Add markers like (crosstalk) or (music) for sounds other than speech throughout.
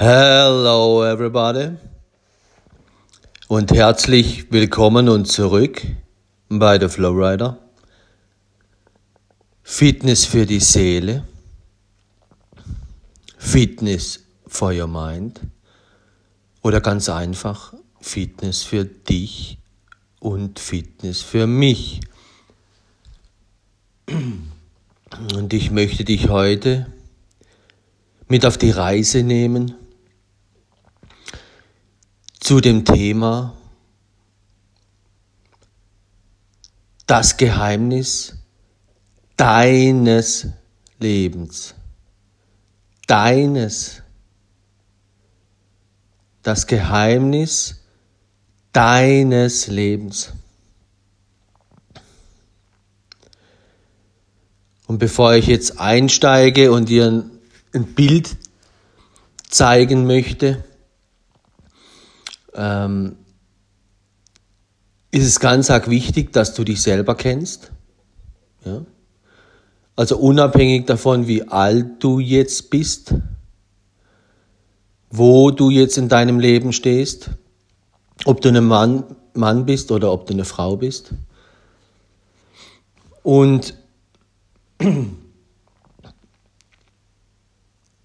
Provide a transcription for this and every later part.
Hello everybody und herzlich willkommen und zurück bei The Flowrider. Fitness für die Seele, Fitness for your mind oder ganz einfach Fitness für dich und Fitness für mich. Und ich möchte dich heute mit auf die Reise nehmen zu dem Thema das Geheimnis deines Lebens. Deines. Das Geheimnis deines Lebens. Und bevor ich jetzt einsteige und dir ein Bild zeigen möchte, ähm, ist es ganz arg wichtig, dass du dich selber kennst. Ja? Also unabhängig davon, wie alt du jetzt bist, wo du jetzt in deinem Leben stehst, ob du ein Mann, Mann bist oder ob du eine Frau bist. Und (clears throat)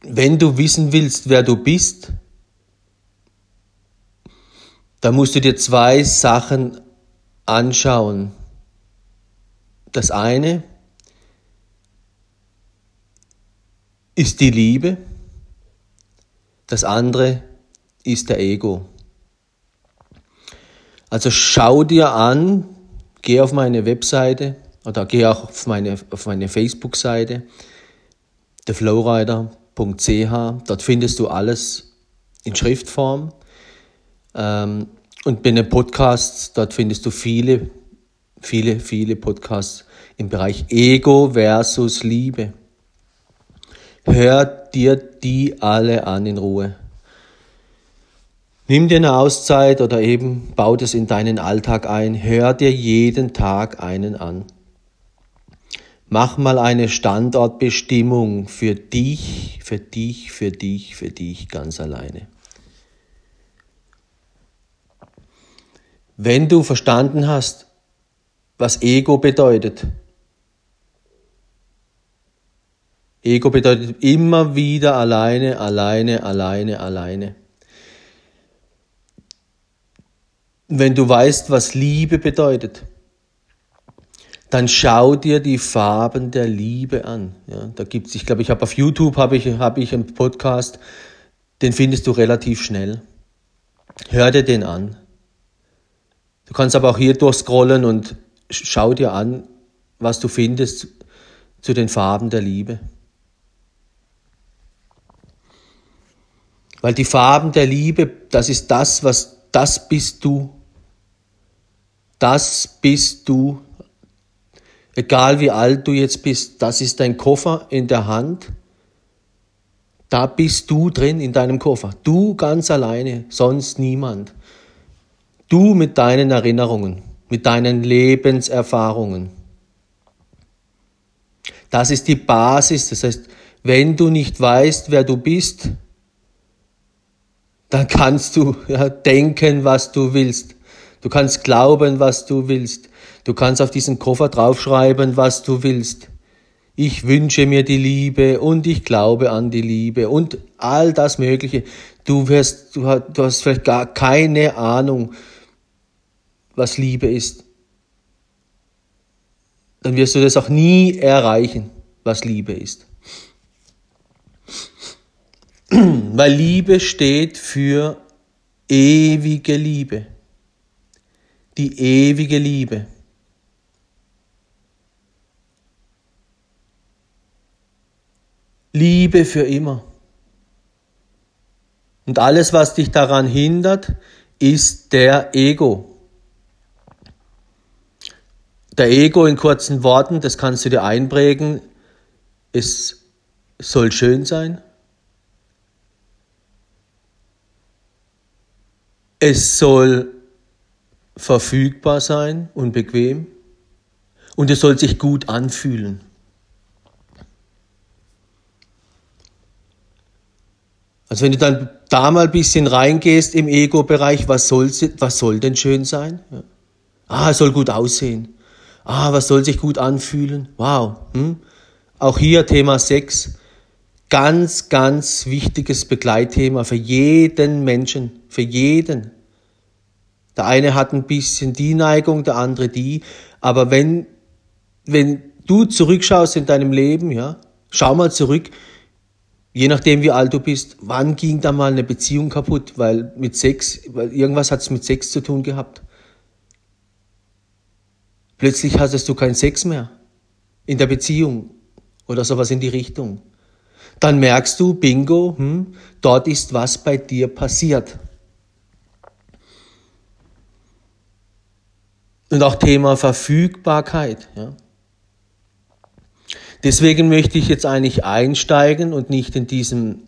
wenn du wissen willst, wer du bist, da musst du dir zwei Sachen anschauen. Das eine ist die Liebe, das andere ist der Ego. Also schau dir an, geh auf meine Webseite oder geh auch auf meine, auf meine Facebook-Seite, theflowrider.ch, dort findest du alles in Schriftform. Ähm, und bei den Podcasts, dort findest du viele, viele, viele Podcasts im Bereich Ego versus Liebe. Hör dir die alle an in Ruhe. Nimm dir eine Auszeit oder eben bau das in deinen Alltag ein. Hör dir jeden Tag einen an. Mach mal eine Standortbestimmung für dich, für dich, für dich, für dich ganz alleine. Wenn du verstanden hast, was Ego bedeutet, Ego bedeutet immer wieder alleine, alleine, alleine, alleine. Wenn du weißt, was Liebe bedeutet, dann schau dir die Farben der Liebe an. Ja, da gibt's, ich glaube, ich habe auf YouTube habe ich habe ich einen Podcast, den findest du relativ schnell. Hör dir den an. Du kannst aber auch hier durchscrollen und schau dir an, was du findest zu den Farben der Liebe. Weil die Farben der Liebe, das ist das, was, das bist du. Das bist du. Egal wie alt du jetzt bist, das ist dein Koffer in der Hand. Da bist du drin in deinem Koffer. Du ganz alleine, sonst niemand. Du mit deinen Erinnerungen, mit deinen Lebenserfahrungen. Das ist die Basis. Das heißt, wenn du nicht weißt, wer du bist, dann kannst du ja, denken, was du willst. Du kannst glauben, was du willst. Du kannst auf diesen Koffer draufschreiben, was du willst. Ich wünsche mir die Liebe und ich glaube an die Liebe und all das Mögliche. Du wirst, du hast vielleicht gar keine Ahnung, was Liebe ist, dann wirst du das auch nie erreichen, was Liebe ist. (clears throat) Weil Liebe steht für ewige Liebe. Die ewige Liebe. Liebe für immer. Und alles, was dich daran hindert, ist der Ego. Der Ego in kurzen Worten, das kannst du dir einprägen, es soll schön sein. Es soll verfügbar sein und bequem. Und es soll sich gut anfühlen. Also wenn du dann da mal ein bisschen reingehst im Ego-Bereich, was soll, was soll denn schön sein? Ja. Ah, es soll gut aussehen. Ah, was soll sich gut anfühlen? Wow. Hm? Auch hier Thema Sex. Ganz, ganz wichtiges Begleitthema für jeden Menschen. Für jeden. Der eine hat ein bisschen die Neigung, der andere die. Aber wenn, wenn du zurückschaust in deinem Leben, ja, schau mal zurück, je nachdem wie alt du bist, wann ging da mal eine Beziehung kaputt, weil mit Sex, weil irgendwas hat es mit Sex zu tun gehabt. Plötzlich hattest du keinen Sex mehr in der Beziehung oder sowas in die Richtung. Dann merkst du, bingo, hm, dort ist was bei dir passiert. Und auch Thema Verfügbarkeit. Ja. Deswegen möchte ich jetzt eigentlich einsteigen und nicht in diesem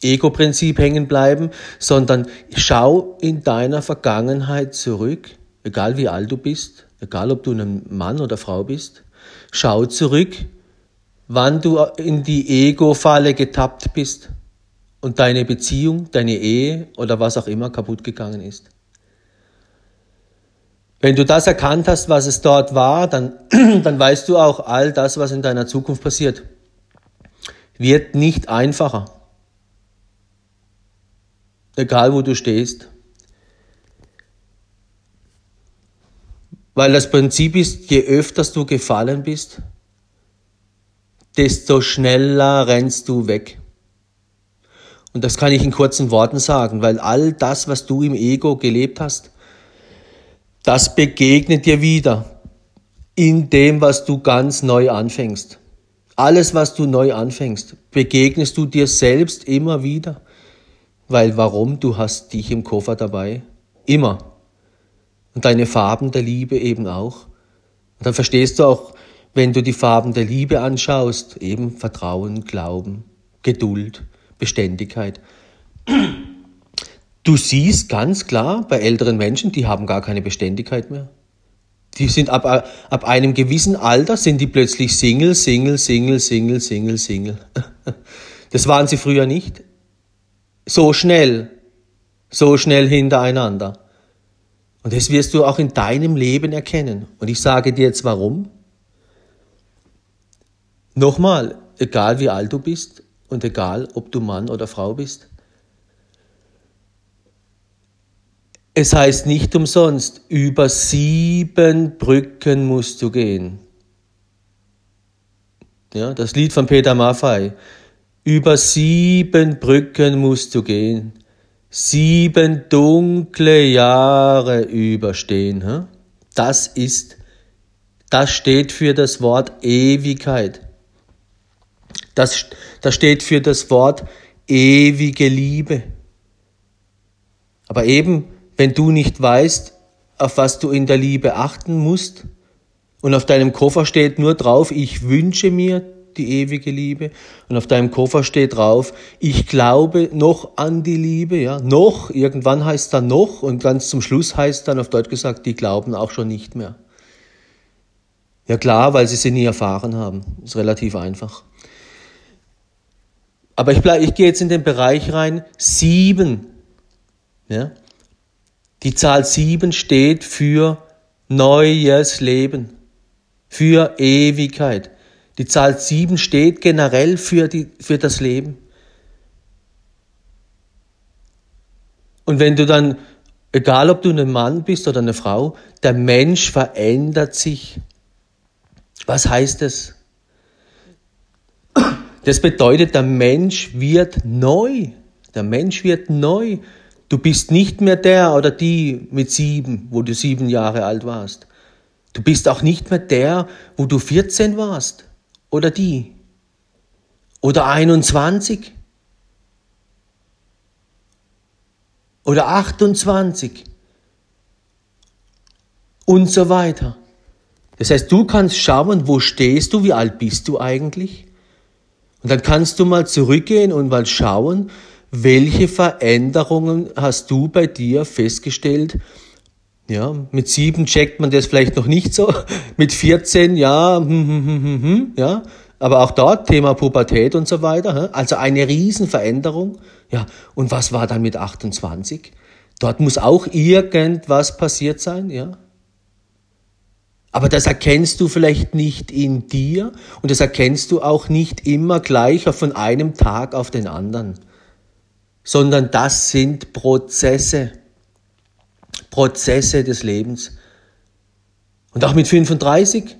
Ego-Prinzip hängen bleiben, sondern schau in deiner Vergangenheit zurück, egal wie alt du bist, egal ob du ein Mann oder Frau bist, schau zurück, wann du in die Ego-Falle getappt bist und deine Beziehung, deine Ehe oder was auch immer kaputt gegangen ist. Wenn du das erkannt hast, was es dort war, dann, (clears throat) dann weißt du auch, all das, was in deiner Zukunft passiert, wird nicht einfacher. Egal wo du stehst. Weil das Prinzip ist, je öfter du gefallen bist, desto schneller rennst du weg. Und das kann ich in kurzen Worten sagen, weil all das, was du im Ego gelebt hast, das begegnet dir wieder in dem, was du ganz neu anfängst. Alles, was du neu anfängst, begegnest du dir selbst immer wieder. Weil warum? Du hast dich im Koffer dabei. Immer. Und deine Farben der Liebe eben auch. Und dann verstehst du auch, wenn du die Farben der Liebe anschaust, eben Vertrauen, Glauben, Geduld, Beständigkeit. Du siehst ganz klar bei älteren Menschen, die haben gar keine Beständigkeit mehr. Die sind ab, ab einem gewissen Alter sind die plötzlich Single, Single, Single, Single, Single, Single. (laughs) Das waren sie früher nicht. So schnell, so schnell hintereinander. Und das wirst du auch in deinem Leben erkennen. Und ich sage dir jetzt warum. Nochmal, egal wie alt du bist und egal ob du Mann oder Frau bist, Es heißt nicht umsonst, über sieben Brücken musst du gehen. Ja, das Lied von Peter Maffei. Über sieben Brücken musst du gehen, sieben dunkle Jahre überstehen. Das ist, das steht für das Wort Ewigkeit. Das, das steht für das Wort ewige Liebe. Aber eben, wenn du nicht weißt, auf was du in der Liebe achten musst und auf deinem Koffer steht nur drauf, ich wünsche mir die ewige Liebe und auf deinem Koffer steht drauf, ich glaube noch an die Liebe, ja, noch, irgendwann heißt dann noch und ganz zum Schluss heißt dann auf Deutsch gesagt, die glauben auch schon nicht mehr. Ja klar, weil sie sie nie erfahren haben. Ist relativ einfach. Aber ich, bleib, ich gehe jetzt in den Bereich rein, sieben. Ja? Die Zahl sieben steht für neues Leben, für Ewigkeit. Die Zahl sieben steht generell für, die, für das Leben. Und wenn du dann, egal ob du ein Mann bist oder eine Frau, der Mensch verändert sich. Was heißt das? Das bedeutet, der Mensch wird neu. Der Mensch wird neu. Du bist nicht mehr der oder die mit sieben, wo du sieben Jahre alt warst. Du bist auch nicht mehr der, wo du 14 warst oder die oder 21 oder 28 und so weiter. Das heißt, du kannst schauen, wo stehst du, wie alt bist du eigentlich? Und dann kannst du mal zurückgehen und mal schauen, welche Veränderungen hast du bei dir festgestellt? Ja, mit sieben checkt man das vielleicht noch nicht so. (laughs) Mit 14, ja, hm, hm, hm, hm, hm, ja. Aber auch dort Thema Pubertät und so weiter. Also eine Riesenveränderung. Ja, und was war dann mit 28? Dort muss auch irgendwas passiert sein, ja. Aber das erkennst du vielleicht nicht in dir und das erkennst du auch nicht immer gleich von einem Tag auf den anderen, sondern das sind Prozesse, Prozesse des Lebens. Und auch mit 35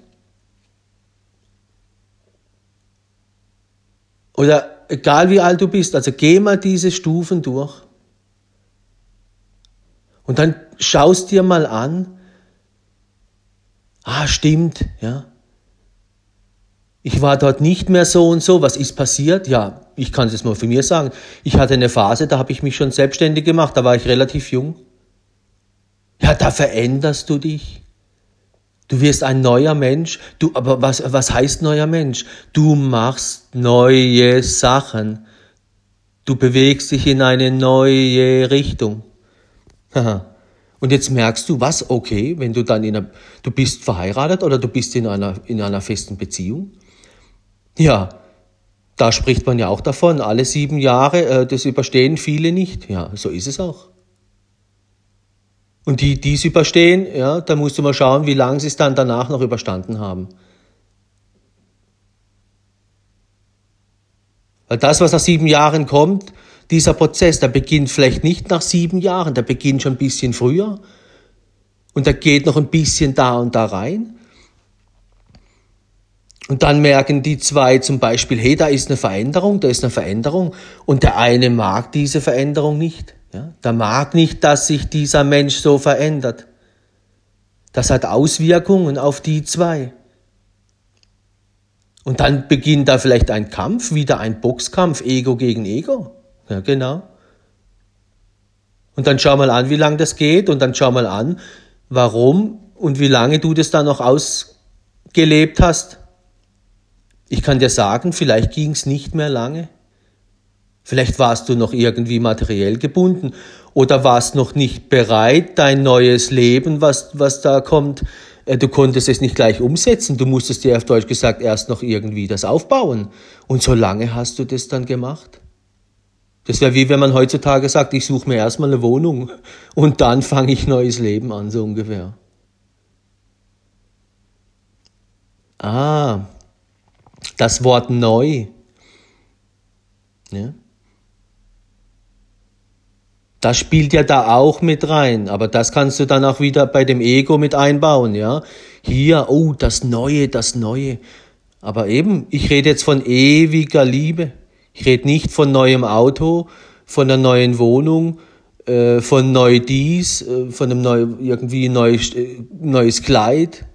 oder egal wie alt du bist, also geh mal diese Stufen durch und dann schaust dir mal an, ah, stimmt, ja. Ich war dort nicht mehr so und so. Was ist passiert? Ja, ich kann es mal von mir sagen. Ich hatte eine Phase, da habe ich mich schon selbstständig gemacht, da war ich relativ jung. Ja, da veränderst du dich. Du wirst ein neuer Mensch. Du, aber was, was heißt neuer Mensch? Du machst neue Sachen. Du bewegst dich in eine neue Richtung. Und jetzt merkst du, was, okay, wenn du dann in einer, du bist verheiratet oder du bist in einer, in einer festen Beziehung. Ja, da spricht man ja auch davon, alle sieben Jahre, äh, das überstehen viele nicht. Ja, so ist es auch. Und die, die es überstehen, ja, da musst du mal schauen, wie lange sie es dann danach noch überstanden haben. Weil das, was nach sieben Jahren kommt, dieser Prozess, der beginnt vielleicht nicht nach sieben Jahren, der beginnt schon ein bisschen früher und der geht noch ein bisschen da und da rein. Und dann merken die zwei zum Beispiel, hey, da ist eine Veränderung, da ist eine Veränderung und der eine mag diese Veränderung nicht. Ja? Der mag nicht, dass sich dieser Mensch so verändert. Das hat Auswirkungen auf die zwei. Und dann beginnt da vielleicht ein Kampf, wieder ein Boxkampf, Ego gegen Ego. Ja, genau. Und dann schau mal an, wie lange das geht und dann schau mal an, warum und wie lange du das dann noch ausgelebt hast. Ich kann dir sagen, vielleicht ging es nicht mehr lange. Vielleicht warst du noch irgendwie materiell gebunden oder warst noch nicht bereit, dein neues Leben, was, was da kommt, äh, du konntest es nicht gleich umsetzen. Du musstest dir auf Deutsch gesagt erst noch irgendwie das aufbauen. Und so lange hast du das dann gemacht. Das wäre wie wenn man heutzutage sagt, ich suche mir erstmal eine Wohnung und dann fange ich neues Leben an, so ungefähr. Ah, das Wort neu. Ja. Das spielt ja da auch mit rein, aber das kannst du dann auch wieder bei dem Ego mit einbauen, ja. Hier, oh, das Neue, das Neue. Aber eben, ich rede jetzt von ewiger Liebe. Ich rede nicht von neuem Auto, von einer neuen Wohnung, äh, von neu dies, äh, von einem neu, irgendwie neues, äh, neues Kleid.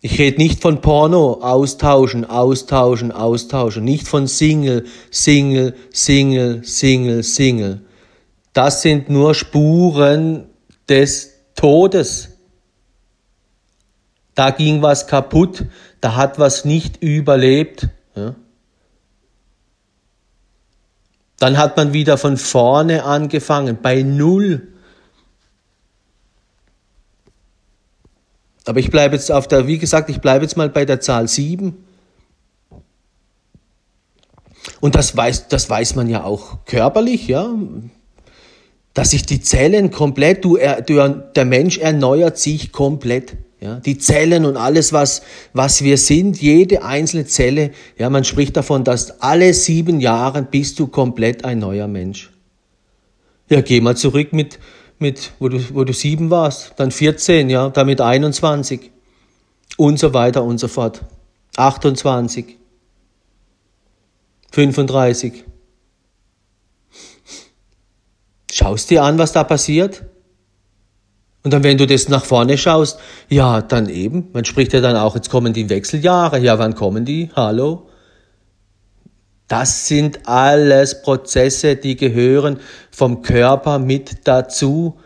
Ich rede nicht von Porno, austauschen, austauschen, austauschen. Nicht von Single, Single, Single, Single, Single. Das sind nur Spuren des Todes. Da ging was kaputt, da hat was nicht überlebt. Ja. Dann hat man wieder von vorne angefangen, bei Null. Aber ich bleibe jetzt auf der, wie gesagt, ich bleibe jetzt mal bei der Zahl 7. Und das weiß, das weiß man ja auch körperlich, ja. Dass sich die Zellen komplett, du, der Mensch erneuert sich komplett. Ja, die Zellen und alles, was, was wir sind, jede einzelne Zelle, ja, man spricht davon, dass alle sieben Jahre bist du komplett ein neuer Mensch. Ja, geh mal zurück mit, mit, wo du, wo du sieben warst, dann 14, ja, damit 21 und so weiter und so fort. 28, 35. Schaust dir an, was da passiert? Und dann, wenn du das nach vorne schaust, ja, dann eben, man spricht ja dann auch, jetzt kommen die Wechseljahre. Ja, wann kommen die? Hallo? Das sind alles Prozesse, die gehören vom Körper mit dazu.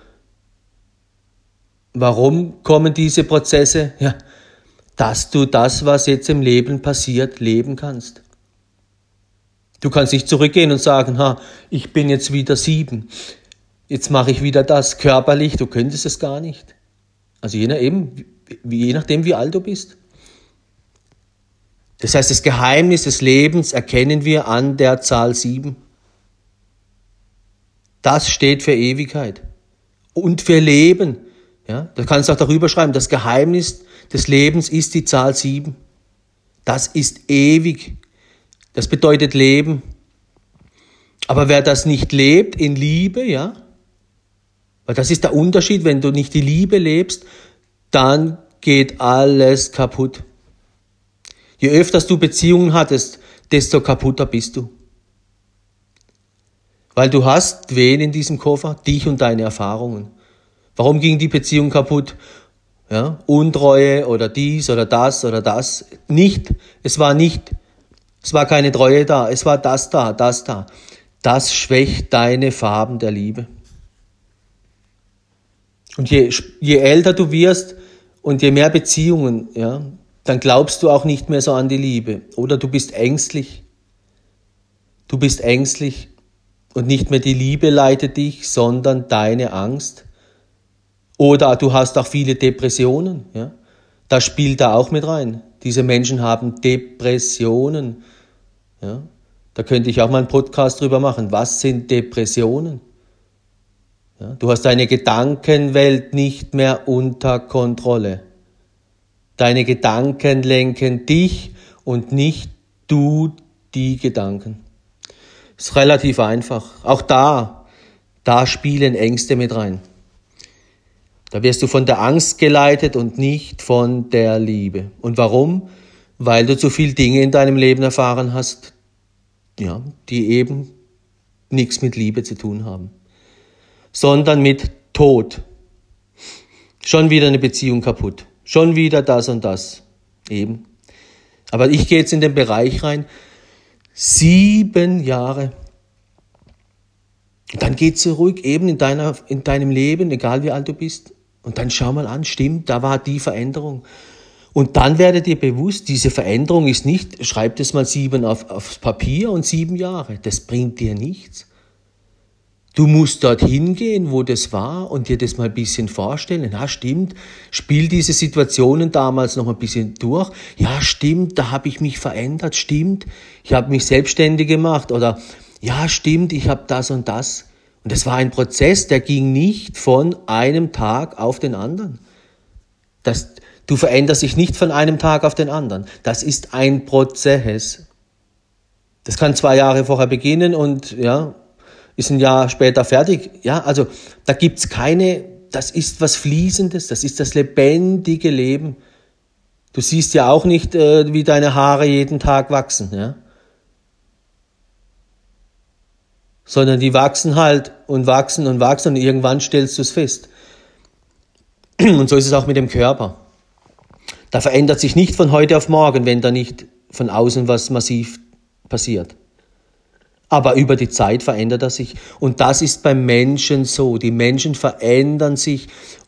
Warum kommen diese Prozesse? Ja, dass du das, was jetzt im Leben passiert, leben kannst. Du kannst nicht zurückgehen und sagen, ha, ich bin jetzt wieder sieben jetzt mache ich wieder das körperlich, du könntest es gar nicht. Also je, nach je nachdem, wie alt du bist. Das heißt, das Geheimnis des Lebens erkennen wir an der Zahl sieben. Das steht für Ewigkeit und für Leben. Ja, da kannst du auch darüber schreiben, das Geheimnis des Lebens ist die Zahl sieben. Das ist ewig. Das bedeutet Leben. Aber wer das nicht lebt in Liebe, ja, weil das ist der Unterschied, wenn du nicht die Liebe lebst, dann geht alles kaputt. Je öfter du Beziehungen hattest, desto kaputter bist du. Weil du hast wen in diesem Koffer? Dich und deine Erfahrungen. Warum ging die Beziehung kaputt? Ja, Untreue oder dies oder das oder das. Nicht, es war nicht, es war keine Treue da, es war das da, das da. Das schwächt deine Farben der Liebe. Und je, je älter du wirst und je mehr Beziehungen, ja, dann glaubst du auch nicht mehr so an die Liebe. Oder du bist ängstlich. Du bist ängstlich und nicht mehr die Liebe leitet dich, sondern deine Angst. Oder du hast auch viele Depressionen. Ja? Das spielt da auch mit rein. Diese Menschen haben Depressionen. Ja? Da könnte ich auch mal einen Podcast drüber machen. Was sind Depressionen? Ja? Du hast deine Gedankenwelt nicht mehr unter Kontrolle. Deine Gedanken lenken dich und nicht du die Gedanken. Ist relativ einfach. Auch da, da spielen Ängste mit rein. Da wirst du von der Angst geleitet und nicht von der Liebe. Und warum? Weil du zu viel Dinge in deinem Leben erfahren hast, ja, die eben nichts mit Liebe zu tun haben, sondern mit Tod. Schon wieder eine Beziehung kaputt. Schon wieder das und das. Eben. Aber ich gehe jetzt in den Bereich rein. Sieben Jahre. Dann geh zurück eben in, deiner, in deinem Leben, egal wie alt du bist. Und dann schau mal an, stimmt, da war die Veränderung. Und dann werdet ihr bewusst, diese Veränderung ist nicht, schreibt es mal sieben auf, aufs Papier und sieben Jahre. Das bringt dir nichts. Du musst dorthin gehen, wo das war und dir das mal ein bisschen vorstellen. Ja, stimmt, spiel diese Situationen damals noch ein bisschen durch. Ja, stimmt, da habe ich mich verändert. Stimmt, ich habe mich selbstständig gemacht. Oder ja, stimmt, ich habe das und das. Und es war ein Prozess, der ging nicht von einem Tag auf den anderen. Das, du veränderst dich nicht von einem Tag auf den anderen. Das ist ein Prozess. Das kann zwei Jahre vorher beginnen und ja, ist ein Jahr später fertig. Ja, also da gibt's keine, das ist was Fließendes, das ist das lebendige Leben. Du siehst ja auch nicht, äh, wie deine Haare jeden Tag wachsen, ja. Sondern die wachsen halt und wachsen und wachsen und irgendwann stellst du es fest. (clears throat) Und so ist es auch mit dem Körper. Da verändert sich nicht von heute auf morgen, wenn da nicht von außen was massiv passiert. Aber über die Zeit verändert er sich. Und das ist beim Menschen so. Die Menschen verändern sich.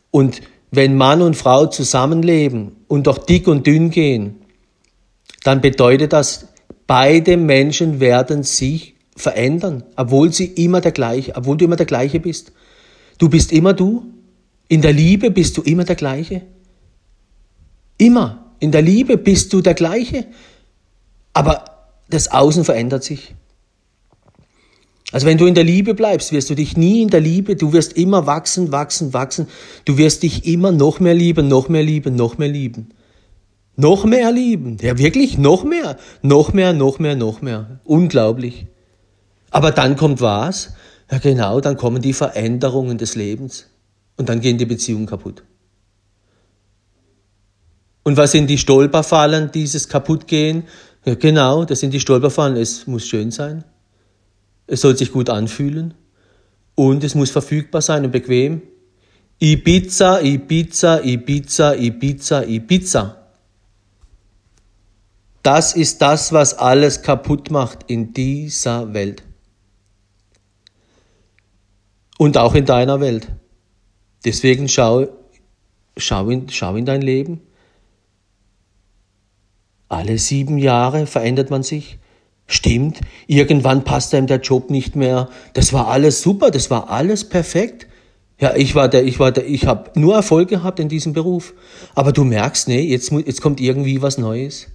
Und wenn Mann und Frau zusammenleben und doch dick und dünn gehen, dann bedeutet das, beide Menschen werden sich verändern, obwohl sie immer der gleiche, obwohl du immer der gleiche bist. Du bist immer du. In der Liebe bist du immer der gleiche. Immer. In der Liebe bist du der gleiche. Aber das Außen verändert sich. Also wenn du in der Liebe bleibst, wirst du dich nie in der Liebe, du wirst immer wachsen, wachsen, wachsen. Du wirst dich immer noch mehr lieben, noch mehr lieben, noch mehr lieben. Noch mehr lieben. Ja, wirklich, noch mehr. Noch mehr, noch mehr, noch mehr. Unglaublich. Aber dann kommt was? Ja, genau, dann kommen die Veränderungen des Lebens. Und dann gehen die Beziehungen kaputt. Und was sind die Stolperfallen dieses Kaputtgehen? Ja, genau, das sind die Stolperfallen. Es muss schön sein. Es soll sich gut anfühlen und es muss verfügbar sein und bequem. Ibiza, Ibiza, Ibiza, Ibiza, Ibiza. Das ist das, was alles kaputt macht in dieser Welt. Und auch in deiner Welt. Deswegen schau, schau, in, schau in dein Leben. Alle sieben Jahre verändert man sich. Stimmt, irgendwann passt einem der Job nicht mehr. Das war alles super, das war alles perfekt. Ja, ich war der, ich war der, ich habe nur Erfolg gehabt in diesem Beruf. Aber du merkst, nee, jetzt, jetzt kommt irgendwie was Neues.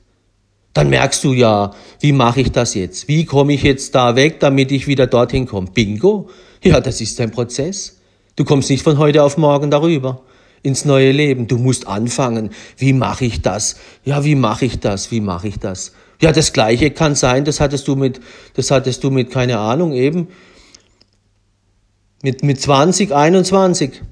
Dann merkst du ja, wie mache ich das jetzt? Wie komme ich jetzt da weg, damit ich wieder dorthin komme? Bingo. Ja, das ist ein Prozess. Du kommst nicht von heute auf morgen darüber ins neue Leben. Du musst anfangen. Wie mache ich das? Ja, wie mache ich das? Wie mache ich das? Ja, das Gleiche kann sein, das hattest du mit, das hattest du mit, keine Ahnung, eben, mit, mit 20, 21.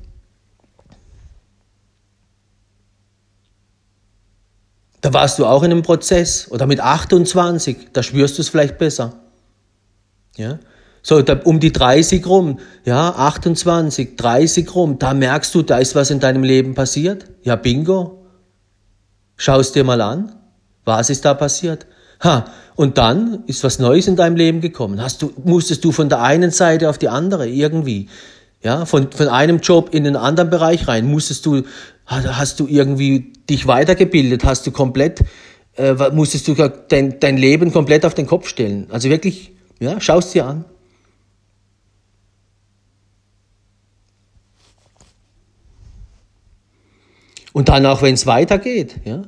Da warst du auch in einem Prozess. Oder mit 28, da spürst du es vielleicht besser. Ja? So, da, um die 30 rum, ja, 28, 30 rum, da merkst du, da ist was in deinem Leben passiert. Ja, bingo. Schau es dir mal an. Was ist da passiert? Ha, und dann ist was Neues in deinem Leben gekommen. Hast du, musstest du von der einen Seite auf die andere irgendwie, ja, von, von einem Job in den anderen Bereich rein, musstest du, hast du irgendwie dich weitergebildet, hast du komplett, äh, musstest du dein, dein Leben komplett auf den Kopf stellen. Also wirklich, ja, schau es dir an. Und dann auch, wenn es weitergeht, ja.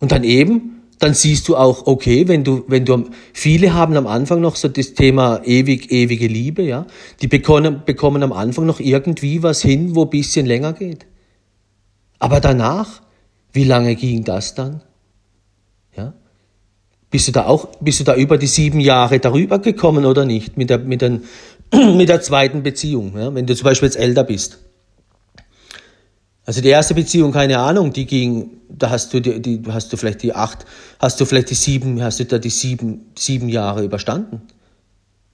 Und dann eben, dann siehst du auch, okay, wenn du, wenn du, viele haben am Anfang noch so das Thema ewig, ewige Liebe, ja. Die bekommen, bekommen am Anfang noch irgendwie was hin, wo bisschen länger geht. Aber danach, wie lange ging das dann? Ja. Bist du da auch, bist du da über die sieben Jahre darüber gekommen oder nicht? Mit der, mit den, (clears throat) mit der zweiten Beziehung, ja. Wenn du zum Beispiel jetzt älter bist. Also die erste Beziehung, keine Ahnung, die ging, da hast du die, die hast du vielleicht die acht, hast du vielleicht die sieben, hast du da die sieben, sieben Jahre überstanden.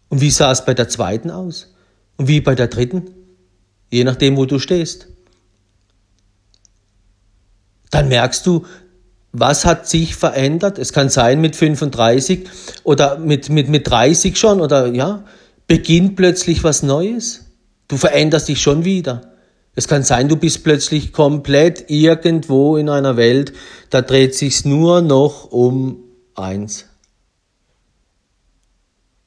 Und wie sah es bei der zweiten aus? Und wie bei der dritten? Je nachdem, wo du stehst. Dann merkst du, was hat sich verändert? Es kann sein mit 35 oder mit, mit, mit 30 schon oder ja, beginnt plötzlich was Neues. Du veränderst dich schon wieder. Es kann sein, du bist plötzlich komplett irgendwo in einer Welt, da dreht sich's nur noch um eins.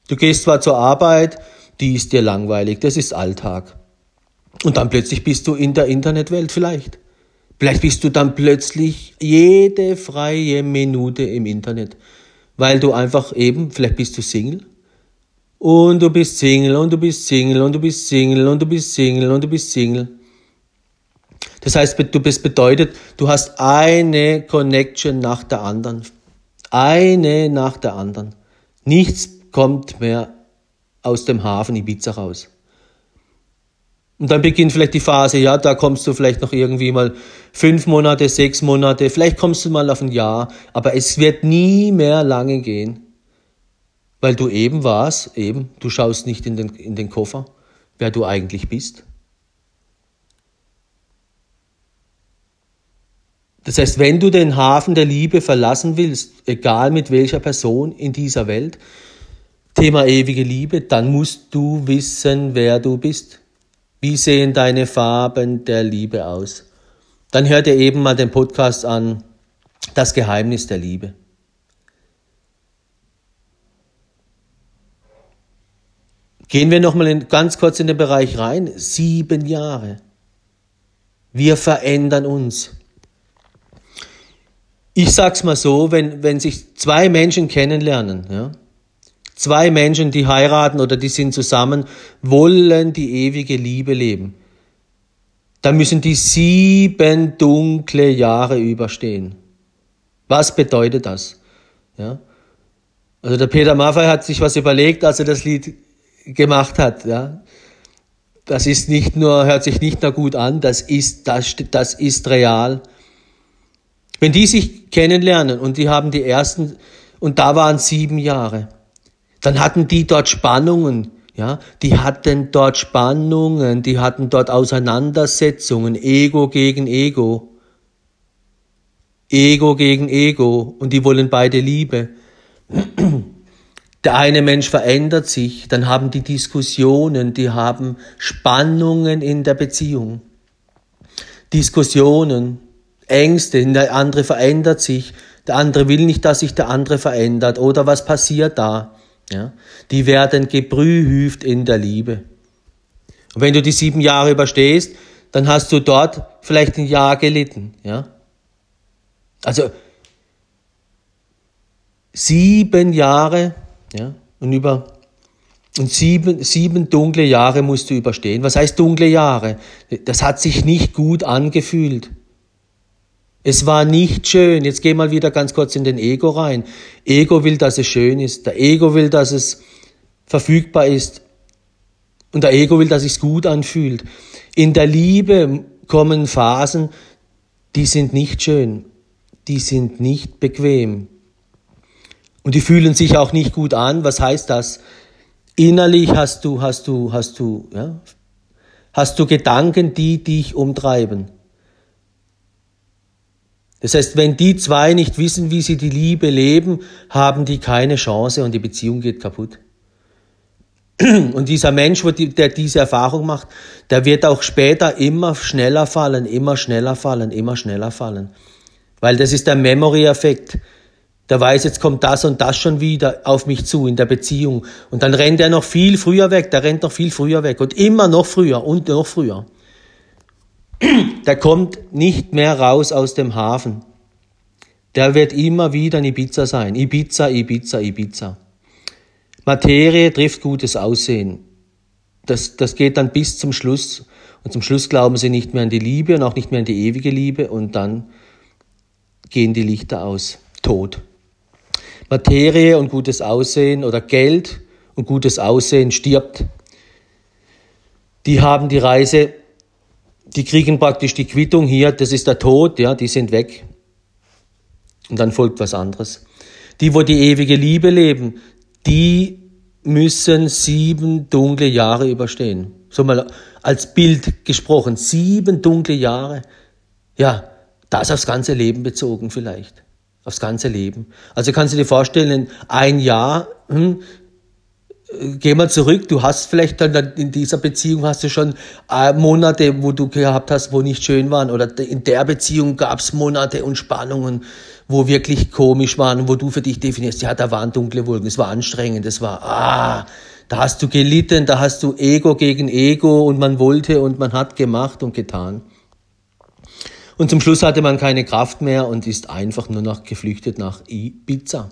Du gehst zwar zur Arbeit, die ist dir langweilig, das ist Alltag. Und dann plötzlich bist du in der Internetwelt vielleicht. Vielleicht bist du dann plötzlich jede freie Minute im Internet, weil du einfach eben, vielleicht bist du Single und du bist Single und du bist Single und du bist Single und du bist Single und du bist Single. Das heißt, du bist bedeutet, du hast eine Connection nach der anderen. Eine nach der anderen. Nichts kommt mehr aus dem Hafen Ibiza raus. Und dann beginnt vielleicht die Phase, ja, da kommst du vielleicht noch irgendwie mal fünf Monate, sechs Monate, vielleicht kommst du mal auf ein Jahr, aber es wird nie mehr lange gehen. Weil du eben warst, eben, du schaust nicht in den, in den Koffer, wer du eigentlich bist. Das heißt, wenn du den Hafen der Liebe verlassen willst, egal mit welcher Person in dieser Welt, Thema ewige Liebe, dann musst du wissen, wer du bist. Wie sehen deine Farben der Liebe aus? Dann hör dir eben mal den Podcast an, das Geheimnis der Liebe. Gehen wir nochmal ganz kurz in den Bereich rein. Sieben Jahre. Wir verändern uns. Ich sag's mal so, wenn, wenn sich zwei Menschen kennenlernen, ja, zwei Menschen, die heiraten oder die sind zusammen, wollen die ewige Liebe leben, dann müssen die sieben dunkle Jahre überstehen. Was bedeutet das? Ja? Also der Peter Maffay hat sich was überlegt, als er das Lied gemacht hat. Ja? Das ist nicht nur, hört sich nicht nur gut an, das ist, das, das ist real. Wenn die sich kennenlernen und die haben die ersten, und da waren sieben Jahre, dann hatten die dort Spannungen, ja, die hatten dort Spannungen, die hatten dort Auseinandersetzungen, Ego gegen Ego, Ego gegen Ego, und die wollen beide Liebe. Der eine Mensch verändert sich, dann haben die Diskussionen, die haben Spannungen in der Beziehung. Diskussionen, Ängste, der andere verändert sich, der andere will nicht, dass sich der andere verändert oder was passiert da? Ja? Die werden geprüft in der Liebe. Und wenn du die sieben Jahre überstehst, dann hast du dort vielleicht ein Jahr gelitten. Ja? Also sieben Jahre, ja, und über und sieben, sieben dunkle Jahre musst du überstehen. Was heißt dunkle Jahre? Das hat sich nicht gut angefühlt. Es war nicht schön. Jetzt geh mal wieder ganz kurz in den Ego rein. Ego will, dass es schön ist. Der Ego will, dass es verfügbar ist. Und der Ego will, dass es gut anfühlt. In der Liebe kommen Phasen, die sind nicht schön. Die sind nicht bequem. Und die fühlen sich auch nicht gut an. Was heißt das? Innerlich hast du, hast du, hast du, ja, hast du Gedanken, die dich umtreiben. Das heißt, wenn die zwei nicht wissen, wie sie die Liebe leben, haben die keine Chance und die Beziehung geht kaputt. (clears throat) Und dieser Mensch, der diese Erfahrung macht, der wird auch später immer schneller fallen, immer schneller fallen, immer schneller fallen. Weil das ist der Memory-Effekt. Der weiß, jetzt kommt das und das schon wieder auf mich zu in der Beziehung. Und dann rennt er noch viel früher weg, der rennt noch viel früher weg und immer noch früher und noch früher. (clears throat) Der kommt nicht mehr raus aus dem Hafen. Der wird immer wieder in Ibiza sein. Ibiza, Ibiza, Ibiza. Materie trifft gutes Aussehen. Das, das geht dann bis zum Schluss. Und zum Schluss glauben sie nicht mehr an die Liebe und auch nicht mehr an die ewige Liebe. Und dann gehen die Lichter aus. Tod. Materie und gutes Aussehen oder Geld und gutes Aussehen stirbt. Die haben die Reise, die kriegen praktisch die Quittung hier, das ist der Tod, ja, die sind weg. Und dann folgt was anderes. Die, wo die ewige Liebe leben, die müssen sieben dunkle Jahre überstehen. So mal als Bild gesprochen, sieben dunkle Jahre. Ja, das aufs ganze Leben bezogen vielleicht aufs ganze Leben. Also kannst du dir vorstellen, ein Jahr, hm, geh mal zurück, du hast vielleicht dann in dieser Beziehung hast du schon äh, Monate, wo du gehabt hast, wo nicht schön waren. Oder in der Beziehung gab es Monate und Spannungen, wo wirklich komisch waren, wo du für dich definierst, ja, da waren dunkle Wolken, es war anstrengend, es war, ah, da hast du gelitten, da hast du Ego gegen Ego und man wollte und man hat gemacht und getan. Und zum Schluss hatte man keine Kraft mehr und ist einfach nur noch geflüchtet nach Ibiza.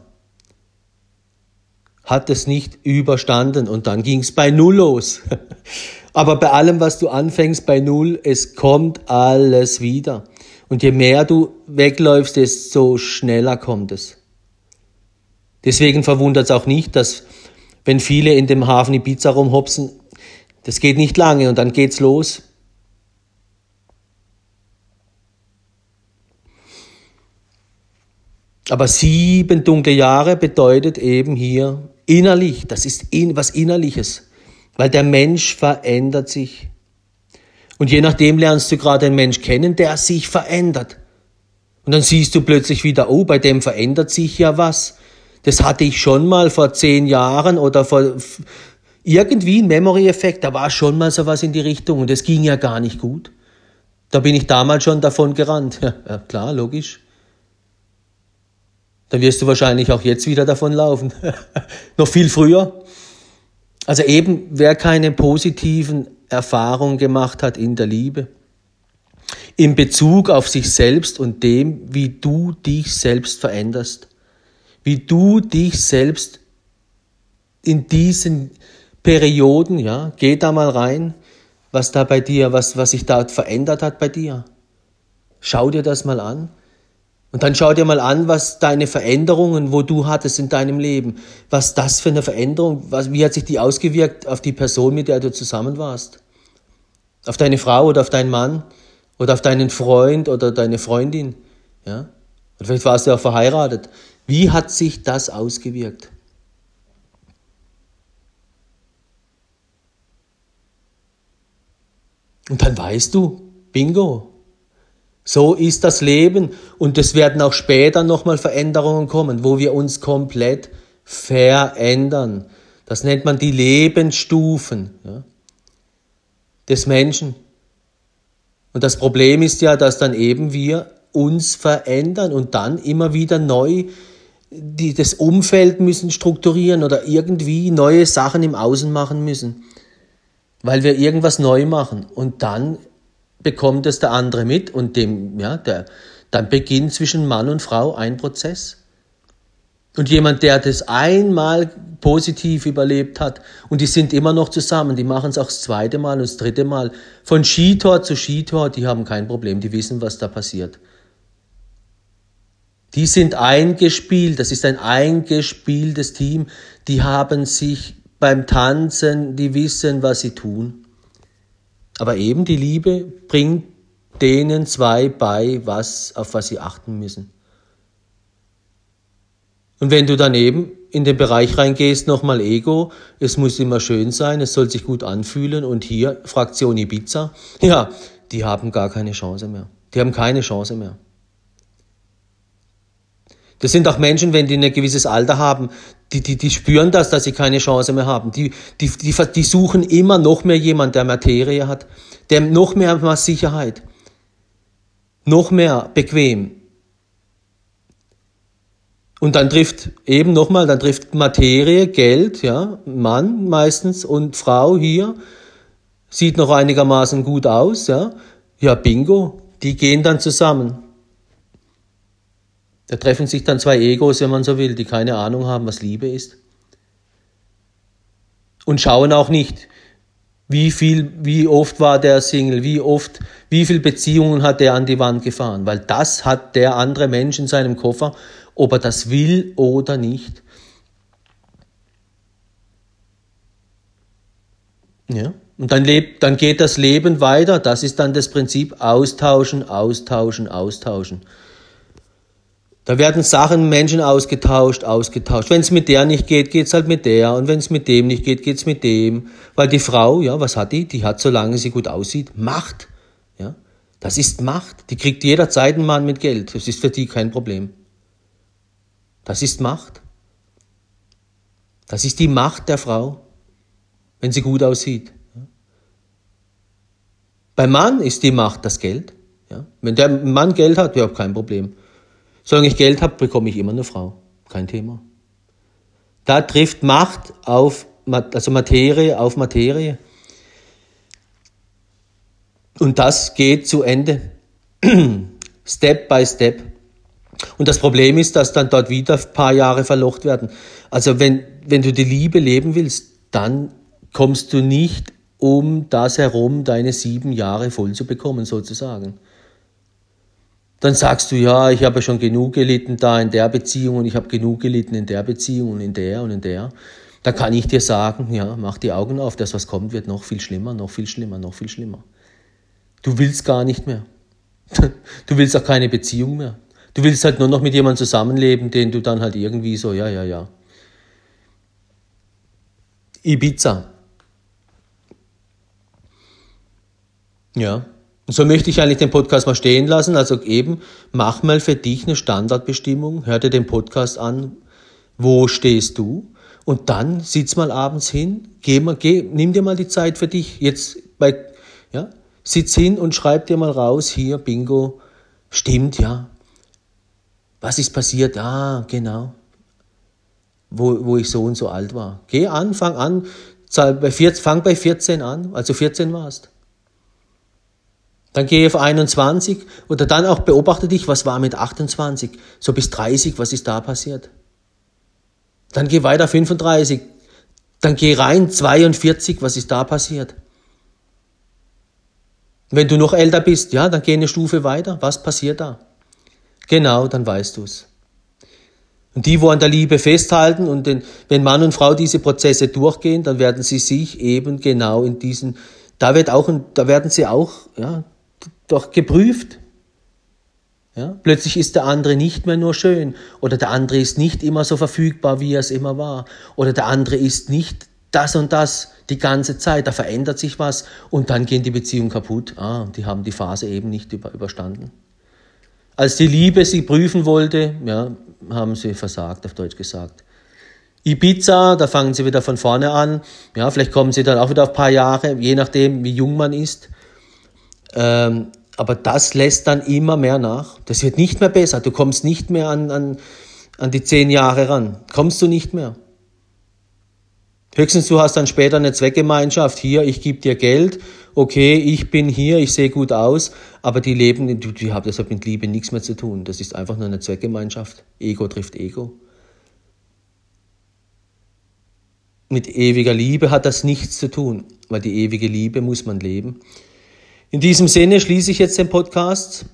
Hat es nicht überstanden und dann ging es bei Null los. (laughs) Aber bei allem, was du anfängst bei Null, es kommt alles wieder. Und je mehr du wegläufst, desto schneller kommt es. Deswegen verwundert es auch nicht, dass wenn viele in dem Hafen Ibiza rumhopsen, das geht nicht lange und dann geht's los. Aber sieben dunkle Jahre bedeutet eben hier innerlich, das ist in, was Innerliches, weil der Mensch verändert sich. Und je nachdem lernst du gerade einen Mensch kennen, der sich verändert. Und dann siehst du plötzlich wieder, oh, bei dem verändert sich ja was. Das hatte ich schon mal vor zehn Jahren oder vor irgendwie ein Memory-Effekt, da war schon mal so was in die Richtung und das ging ja gar nicht gut. Da bin ich damals schon davon gerannt. (laughs) Ja, klar, logisch dann wirst du wahrscheinlich auch jetzt wieder davon laufen. (laughs) Noch viel früher. Also eben, wer keine positiven Erfahrungen gemacht hat in der Liebe, in Bezug auf sich selbst und dem, wie du dich selbst veränderst, wie du dich selbst in diesen Perioden, ja, geh da mal rein, was da bei dir, was, was sich da verändert hat bei dir. Schau dir das mal an und dann schau dir mal an, was deine Veränderungen, wo du hattest in deinem Leben, was das für eine Veränderung, was, wie hat sich die ausgewirkt auf die Person, mit der du zusammen warst? Auf deine Frau oder auf deinen Mann oder auf deinen Freund oder deine Freundin, ja? Oder vielleicht warst du auch verheiratet. Wie hat sich das ausgewirkt? Und dann weißt du, bingo, so ist das Leben und es werden auch später nochmal Veränderungen kommen, wo wir uns komplett verändern. Das nennt man die Lebensstufen ja, des Menschen. Und das Problem ist ja, dass dann eben wir uns verändern und dann immer wieder neu die, das Umfeld müssen strukturieren oder irgendwie neue Sachen im Außen machen müssen, weil wir irgendwas neu machen. Und dann bekommt es der andere mit und dem, ja, der, dann beginnt zwischen Mann und Frau ein Prozess. Und jemand, der das einmal positiv überlebt hat und die sind immer noch zusammen, die machen es auch das zweite Mal und das dritte Mal. Von Skitor zu Skitor, die haben kein Problem, die wissen, was da passiert. Die sind eingespielt, das ist ein eingespieltes Team, die haben sich beim Tanzen, die wissen, was sie tun. Aber eben die Liebe bringt denen zwei bei, was, auf was sie achten müssen. Und wenn du daneben in den Bereich reingehst, nochmal Ego, es muss immer schön sein, es soll sich gut anfühlen und hier Fraktion Ibiza, (laughs) ja, die haben gar keine Chance mehr. Die haben keine Chance mehr. Das sind auch Menschen, wenn die ein gewisses Alter haben, die, die, die spüren das, dass sie keine Chance mehr haben. Die, die, die, die suchen immer noch mehr jemand, der Materie hat, der noch mehr Sicherheit, noch mehr bequem. Und dann trifft eben nochmal, dann trifft Materie, Geld, ja, Mann meistens und Frau hier, sieht noch einigermaßen gut aus, ja, ja, bingo, die gehen dann zusammen. Da treffen sich dann zwei Egos, wenn man so will, die keine Ahnung haben, was Liebe ist. Und schauen auch nicht, wie viel, wie oft war der Single, wie oft, wie viel Beziehungen hat der an die Wand gefahren, weil das hat der andere Mensch in seinem Koffer, ob er das will oder nicht. Ja. Und dann lebt, dann geht das Leben weiter. Das ist dann das Prinzip austauschen, austauschen, austauschen. Da werden Sachen, Menschen ausgetauscht, ausgetauscht. Wenn es mit der nicht geht, geht's halt mit der. Und wenn es mit dem nicht geht, geht's mit dem. Weil die Frau, ja, was hat die? Die hat, solange sie gut aussieht, Macht. Ja, das ist Macht. Die kriegt jederzeit einen Mann mit Geld. Das ist für die kein Problem. Das ist Macht. Das ist die Macht der Frau, wenn sie gut aussieht. Beim Mann ist die Macht das Geld. Ja? Wenn der Mann Geld hat, ja, kein Problem. Solange ich Geld habe, bekomme ich immer eine Frau. Kein Thema. Da trifft Macht auf, also Materie auf Materie. Und das geht zu Ende. (clears throat) step by Step. Und das Problem ist, dass dann dort wieder ein paar Jahre verlocht werden. Also wenn, wenn du die Liebe leben willst, dann kommst du nicht um das herum, deine sieben Jahre voll zu bekommen, sozusagen dann sagst du, ja, ich habe schon genug gelitten da in der Beziehung und ich habe genug gelitten in der Beziehung und in der und in der. Dann kann ich dir sagen, ja, mach die Augen auf, das, was kommt, wird noch viel schlimmer, noch viel schlimmer, noch viel schlimmer. Du willst gar nicht mehr. (laughs) Du willst auch keine Beziehung mehr. Du willst halt nur noch mit jemandem zusammenleben, den du dann halt irgendwie so, ja, ja, ja. Ibiza. Ja, und so möchte ich eigentlich den Podcast mal stehen lassen. Also eben, mach mal für dich eine Standardbestimmung, hör dir den Podcast an, wo stehst du? Und dann sitz mal abends hin, geh mal, geh, nimm dir mal die Zeit für dich. Jetzt bei, ja, sitz hin und schreib dir mal raus, hier, Bingo, stimmt, ja. Was ist passiert? Ah, genau. Wo, wo ich so und so alt war. Geh an, fang an, fang bei 14 an, also 14 warst. Dann gehe auf 21 oder dann auch beobachte dich, was war mit 28, so bis 30, was ist da passiert. Dann geh weiter 35, dann geh rein 42, was ist da passiert. Wenn du noch älter bist, ja, dann geh eine Stufe weiter, was passiert da? Genau, dann weißt du's. Und die, wo an der Liebe festhalten und den, wenn Mann und Frau diese Prozesse durchgehen, dann werden sie sich eben genau in diesen, da wird auch, da werden sie auch, ja, doch geprüft. Ja? Plötzlich ist der andere nicht mehr nur schön oder der andere ist nicht immer so verfügbar, wie er es immer war oder der andere ist nicht das und das die ganze Zeit, da verändert sich was und dann gehen die Beziehungen kaputt. Ah, die haben die Phase eben nicht über, überstanden. Als die Liebe sie prüfen wollte, ja, haben sie versagt, auf Deutsch gesagt. Ibiza, da fangen sie wieder von vorne an. Ja, vielleicht kommen sie dann auch wieder auf ein paar Jahre, je nachdem, wie jung man ist. Ähm, aber das lässt dann immer mehr nach. Das wird nicht mehr besser. Du kommst nicht mehr an, an, an die zehn Jahre ran. Kommst du nicht mehr. Höchstens du hast dann später eine Zweckgemeinschaft. Hier, ich gebe dir Geld. Okay, ich bin hier, ich sehe gut aus. Aber die leben, die, die haben deshalb mit Liebe nichts mehr zu tun. Das ist einfach nur eine Zweckgemeinschaft. Ego trifft Ego. mit ewiger Liebe hat das nichts zu tun, weil die ewige Liebe muss man leben. In diesem Sinne schließe ich jetzt den Podcast.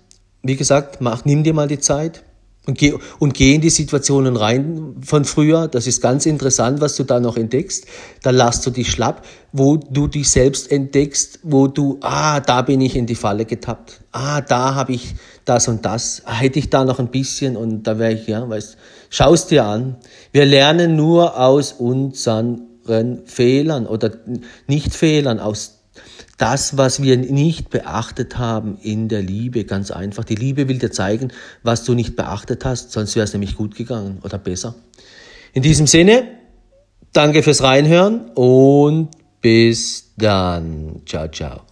Wie gesagt, mach, nimm dir mal die Zeit und geh, und geh in die Situationen rein von früher. Das ist ganz interessant, was du da noch entdeckst. Da lass du dich schlapp, wo du dich selbst entdeckst, wo du, ah, da bin ich in die Falle getappt. Ah, da habe ich das und das. Ah, hätte ich da noch ein bisschen und da wäre ich, ja, weißt, schaust dir an. Wir lernen nur aus unseren Fehlern oder nicht Fehlern, aus das, was wir nicht beachtet haben in der Liebe, ganz einfach. Die Liebe will dir zeigen, was du nicht beachtet hast, sonst wäre es nämlich gut gegangen oder besser. In diesem Sinne, danke fürs Reinhören und bis dann. Ciao, ciao.